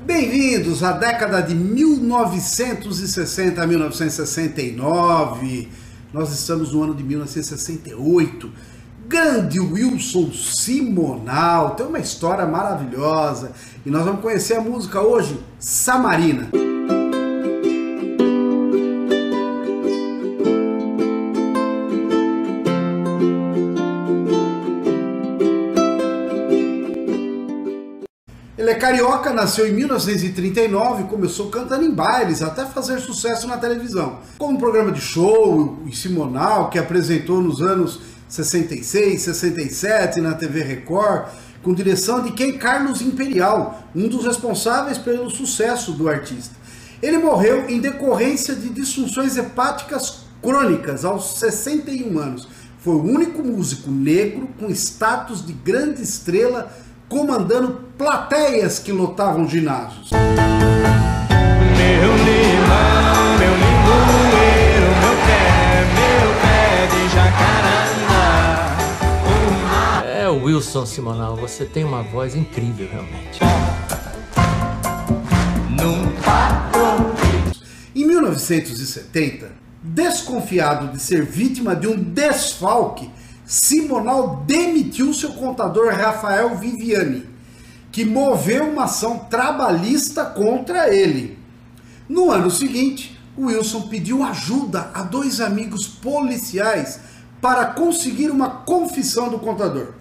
Bem-vindos à década de 1960 a 1969. Nós estamos no ano de 1968. Grande Wilson Simonal, tem uma história maravilhosa e nós vamos conhecer a música hoje, Samarina. Carioca, nasceu em 1939 começou cantando em bailes, até fazer sucesso na televisão. Como programa de show, o Simonal, que apresentou nos anos 66, 67 na TV Record, com direção de quem? Carlos Imperial, um dos responsáveis pelo sucesso do artista. Ele morreu em decorrência de disfunções hepáticas crônicas aos 61 anos. Foi o único músico negro com status de grande estrela comandando plateias que lotavam ginásios. Meu limão, meu limoeiro, meu pé, meu pé de jacarandá. É, Wilson Simonal, você tem uma voz incrível, realmente. Em 1970, desconfiado de ser vítima de um desfalque, Simonal demitiu seu contador Rafael Viviani, que moveu uma ação trabalhista contra ele. No ano seguinte, Wilson pediu ajuda a dois amigos policiais para conseguir uma confissão do contador.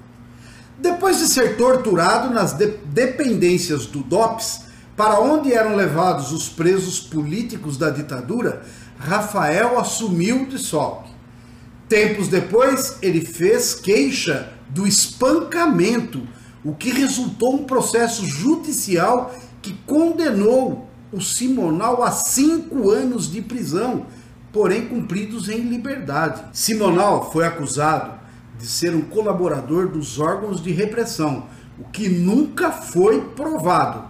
Depois de ser torturado nas de dependências do DOPS, para onde eram levados os presos políticos da ditadura, Rafael assumiu o desfalque. Tempos depois, ele fez queixa do espancamento, o que resultou um processo judicial que condenou o Simonal a cinco anos de prisão, porém cumpridos em liberdade. Simonal foi acusado de ser um colaborador dos órgãos de repressão, o que nunca foi provado.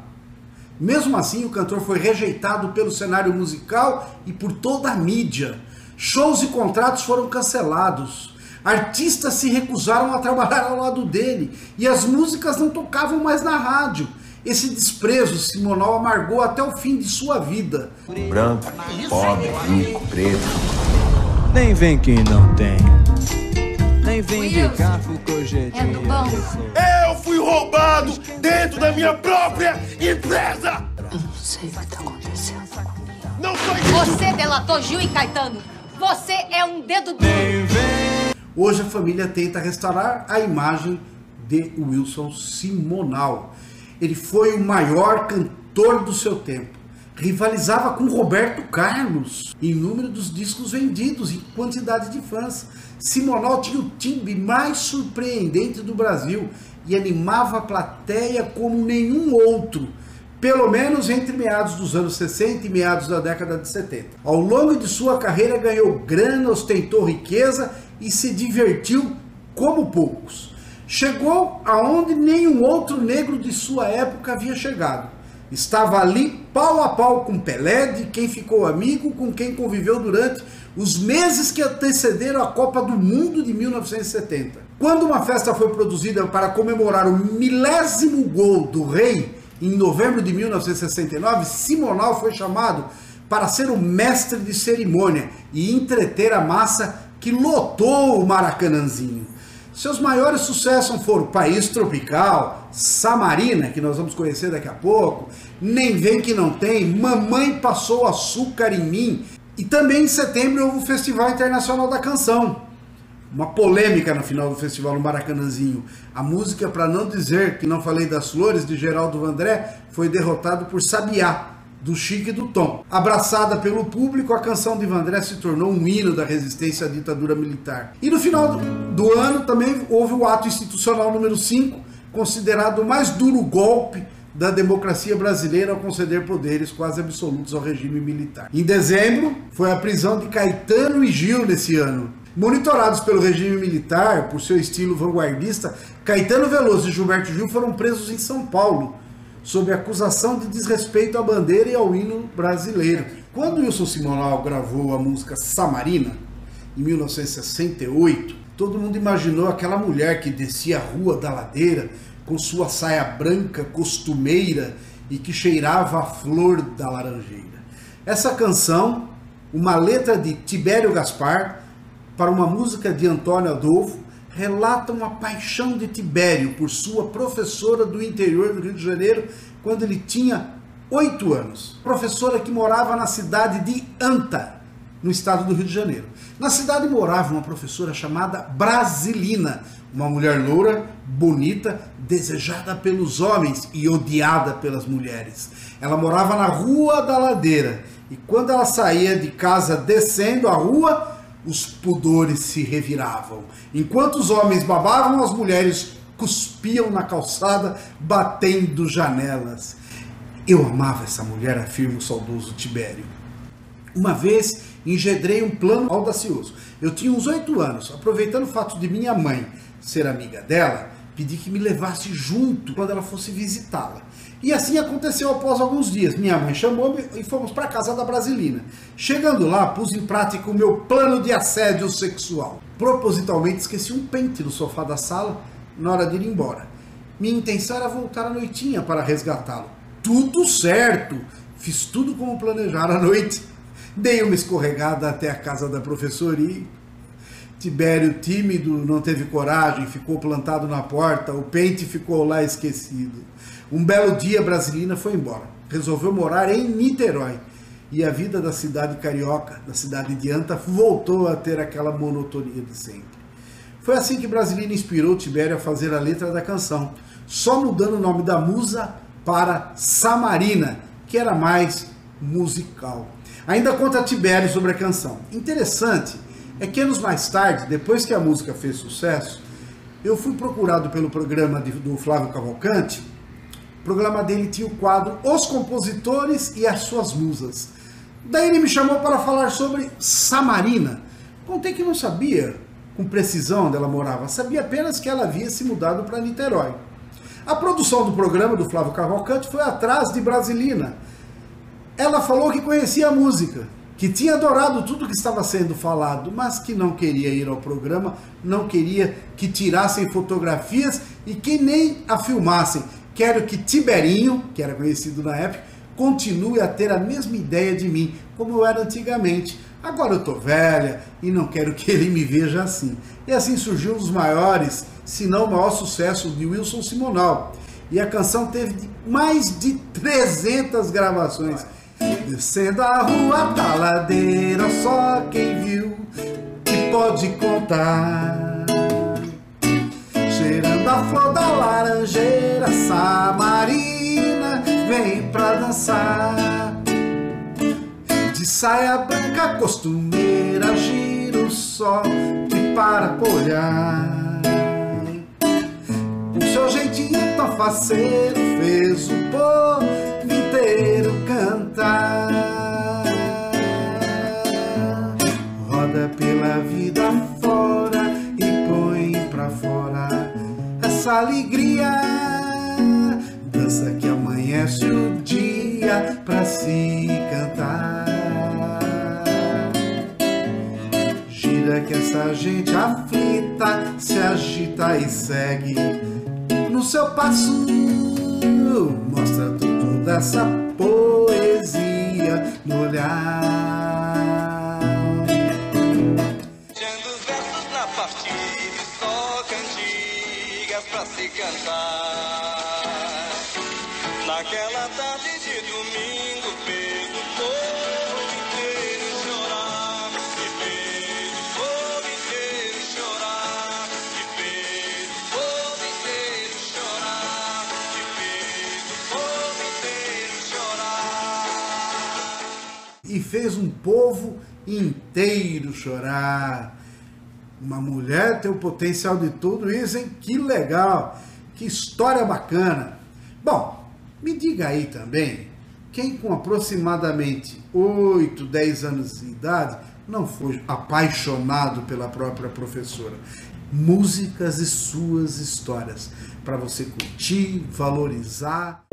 Mesmo assim, o cantor foi rejeitado pelo cenário musical e por toda a mídia Shows e contratos foram cancelados. Artistas se recusaram a trabalhar ao lado dele e as músicas não tocavam mais na rádio. Esse desprezo Simonal amargou até o fim de sua vida. Branco, pobre, rico, preto. Nem vem quem não tem. Nem vem de carro projetinho. É Eu fui roubado dentro da minha própria empresa! Eu não sei o que está acontecendo comigo. Não foi Você delatou Gil e Caetano. Você é um dedo duro. Hoje a família tenta restaurar a imagem de Wilson Simonal. Ele foi o maior cantor do seu tempo. Rivalizava com Roberto Carlos em número dos discos vendidos e quantidade de fãs. Simonal tinha o timbre mais surpreendente do Brasil e animava a plateia como nenhum outro pelo menos entre meados dos anos 60 e meados da década de 70. Ao longo de sua carreira ganhou grana, ostentou riqueza e se divertiu como poucos. Chegou aonde nenhum outro negro de sua época havia chegado. Estava ali pau a pau com Pelé, de quem ficou amigo, com quem conviveu durante os meses que antecederam a Copa do Mundo de 1970. Quando uma festa foi produzida para comemorar o milésimo gol do rei, em novembro de 1969, Simonal foi chamado para ser o mestre de cerimônia e entreter a massa que lotou o Maracanãzinho. Seus maiores sucessos foram País Tropical, Samarina, que nós vamos conhecer daqui a pouco, Nem Vem Que Não Tem, Mamãe Passou Açúcar em Mim, e também em setembro houve o Festival Internacional da Canção, uma polêmica no final do festival no Maracanãzinho. A música, para não dizer que não falei das flores, de Geraldo Vandré, foi derrotado por Sabiá, do Chique e do Tom. Abraçada pelo público, a canção de Vandré se tornou um hino da resistência à ditadura militar. E no final do ano também houve o ato institucional número 5, considerado o mais duro golpe da democracia brasileira ao conceder poderes quase absolutos ao regime militar. Em dezembro, foi a prisão de Caetano e Gil nesse ano. Monitorados pelo regime militar por seu estilo vanguardista, Caetano Veloso e Gilberto Gil foram presos em São Paulo, sob acusação de desrespeito à bandeira e ao hino brasileiro. Quando Wilson Simonal gravou a música Samarina, em 1968, todo mundo imaginou aquela mulher que descia a rua da ladeira com sua saia branca costumeira e que cheirava a flor da laranjeira. Essa canção, uma letra de Tibério Gaspar, para uma música de Antônio Adolfo, relata uma paixão de Tibério por sua professora do interior do Rio de Janeiro quando ele tinha oito anos. Professora que morava na cidade de Anta, no estado do Rio de Janeiro. Na cidade morava uma professora chamada Brasilina, uma mulher loura, bonita, desejada pelos homens e odiada pelas mulheres. Ela morava na Rua da Ladeira e quando ela saía de casa descendo a rua, os pudores se reviravam. Enquanto os homens babavam, as mulheres cuspiam na calçada, batendo janelas. Eu amava essa mulher, afirma o saudoso Tibério. Uma vez engendrei um plano audacioso. Eu tinha uns oito anos, aproveitando o fato de minha mãe ser amiga dela, pedi que me levasse junto quando ela fosse visitá-la. E assim aconteceu após alguns dias. Minha mãe chamou-me e fomos para a casa da Brasilina. Chegando lá, pus em prática o meu plano de assédio sexual. Propositalmente esqueci um pente no sofá da sala na hora de ir embora. Minha intenção era voltar à noitinha para resgatá-lo. Tudo certo! Fiz tudo como planejar à noite. Dei uma escorregada até a casa da professora e Tibério, tímido, não teve coragem, ficou plantado na porta, o pente ficou lá esquecido. Um belo dia, Brasilina foi embora. Resolveu morar em Niterói. E a vida da cidade carioca, da cidade de Anta, voltou a ter aquela monotonia de sempre. Foi assim que Brasilina inspirou Tibério a fazer a letra da canção, só mudando o nome da musa para Samarina, que era mais musical. Ainda conta Tibério sobre a canção. Interessante é que anos mais tarde, depois que a música fez sucesso, eu fui procurado pelo programa de, do Flávio Cavalcante. O programa dele tinha o quadro Os Compositores e as Suas Musas. Daí ele me chamou para falar sobre Samarina. Contei que não sabia com precisão onde ela morava, sabia apenas que ela havia se mudado para Niterói. A produção do programa do Flávio Cavalcante foi atrás de Brasilina ela falou que conhecia a música, que tinha adorado tudo que estava sendo falado, mas que não queria ir ao programa, não queria que tirassem fotografias e que nem a filmassem. Quero que Tiberinho, que era conhecido na época, continue a ter a mesma ideia de mim, como eu era antigamente. Agora eu tô velha e não quero que ele me veja assim. E assim surgiu um dos maiores, se não o maior sucesso de Wilson Simonal. E a canção teve mais de 300 gravações. Descendo a rua da ladeira, só quem viu que pode contar. Cheirando a flor da laranjeira, Samarina vem pra dançar. De saia branca, costumeira, gira o sol que para olhar. O seu jeitinho tão faceiro fez o povo inteiro cantar. Roda pela vida fora e põe pra fora essa alegria. Dança que amanhece o dia pra se cantar. Gira que essa gente aflita se agita e segue no seu passo. Mostra tudo dessa poesia no olhar. Tirando versos na partida, só cantigas pra se cantar. Fez um povo inteiro chorar. Uma mulher tem o potencial de tudo isso, hein? Que legal! Que história bacana! Bom, me diga aí também, quem com aproximadamente 8, 10 anos de idade não foi apaixonado pela própria professora? Músicas e suas histórias, para você curtir, valorizar.